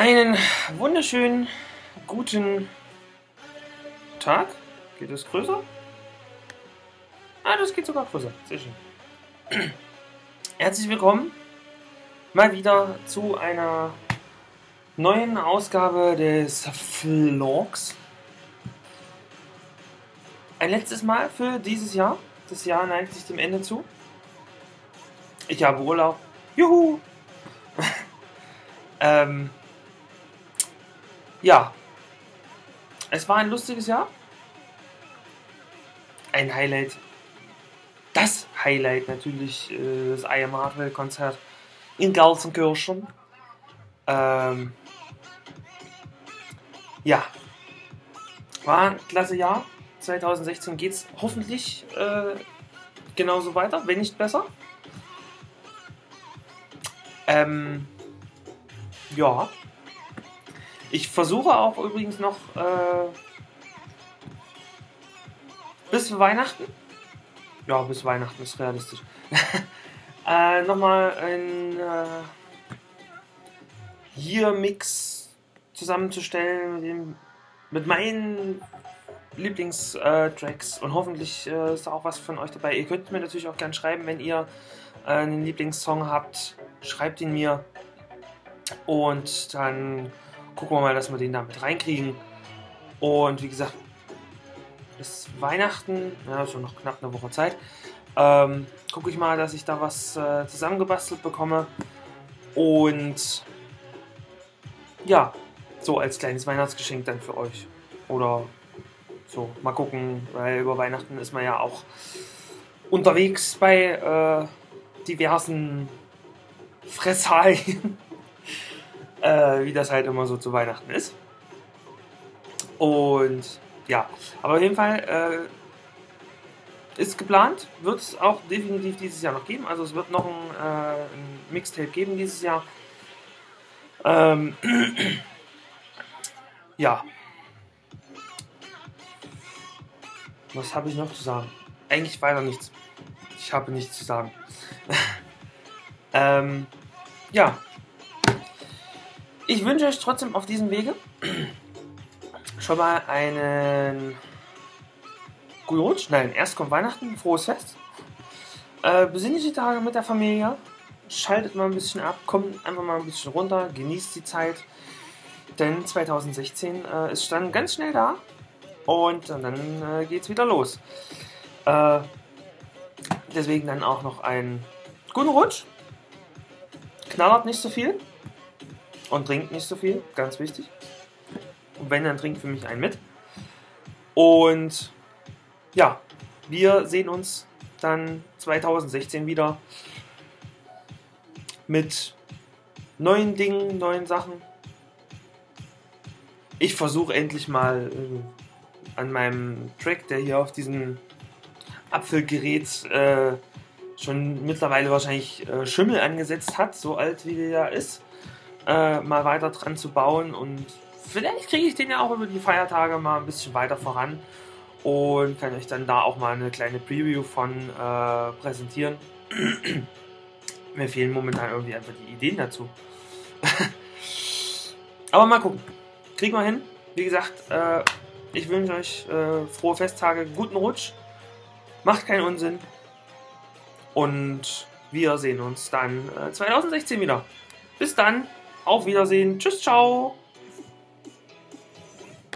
Einen wunderschönen guten Tag. Geht es größer? Ah, das geht sogar größer. Sehr schön. Herzlich willkommen mal wieder zu einer neuen Ausgabe des Vlogs. Ein letztes Mal für dieses Jahr. Das Jahr neigt sich dem Ende zu. Ich habe Urlaub. Juhu! ähm, ja. Es war ein lustiges Jahr. Ein Highlight. Das Highlight natürlich äh, das I Am Hardware Konzert in Gelsenkirchen. Ähm, ja. War ein klasse Jahr. 2016 geht es hoffentlich äh, genauso weiter, wenn nicht besser. Ähm, ja. Ich versuche auch übrigens noch äh, bis Weihnachten. Ja, bis Weihnachten ist realistisch. äh, nochmal ein äh, Year-Mix zusammenzustellen mit, dem, mit meinen Lieblingstracks und hoffentlich äh, ist da auch was von euch dabei. Ihr könnt mir natürlich auch gerne schreiben, wenn ihr äh, einen Lieblingssong habt, schreibt ihn mir und dann gucken wir mal, dass wir den damit reinkriegen. Und wie gesagt, bis Weihnachten, ja, schon noch knapp eine Woche Zeit, ähm, gucke ich mal, dass ich da was äh, zusammengebastelt bekomme. Und ja, so als kleines Weihnachtsgeschenk dann für euch. Oder so, mal gucken, weil über Weihnachten ist man ja auch unterwegs bei äh, diversen Fressalien äh, wie das halt immer so zu Weihnachten ist. Und ja, aber auf jeden Fall äh, ist geplant, wird es auch definitiv dieses Jahr noch geben. Also es wird noch ein, äh, ein Mixtape geben dieses Jahr. Ähm, ja. Was habe ich noch zu sagen? Eigentlich weiter nichts. Ich habe nichts zu sagen. ähm, ja, ich wünsche euch trotzdem auf diesem Wege schon mal einen guten Rutsch. Nein, erst kommt Weihnachten, frohes Fest. Äh, besinnliche Tage mit der Familie. Schaltet mal ein bisschen ab, kommt einfach mal ein bisschen runter, genießt die Zeit. Denn 2016 äh, ist dann ganz schnell da und dann äh, es wieder los. Äh, deswegen dann auch noch einen guten Rutsch. Knallert nicht so viel. Und trinkt nicht so viel, ganz wichtig. Und wenn, dann trinkt für mich einen mit. Und ja, wir sehen uns dann 2016 wieder mit neuen Dingen, neuen Sachen. Ich versuche endlich mal äh, an meinem Track, der hier auf diesem Apfelgerät äh, schon mittlerweile wahrscheinlich äh, Schimmel angesetzt hat, so alt wie der ist, äh, mal weiter dran zu bauen und vielleicht kriege ich den ja auch über die Feiertage mal ein bisschen weiter voran und kann euch dann da auch mal eine kleine Preview von äh, präsentieren. Mir fehlen momentan irgendwie einfach die Ideen dazu. Aber mal gucken. Kriegen wir hin. Wie gesagt, äh, ich wünsche euch äh, frohe Festtage, guten Rutsch. Macht keinen Unsinn. Und wir sehen uns dann 2016 äh, wieder. Bis dann. Auf Wiedersehen. Tschüss, ciao.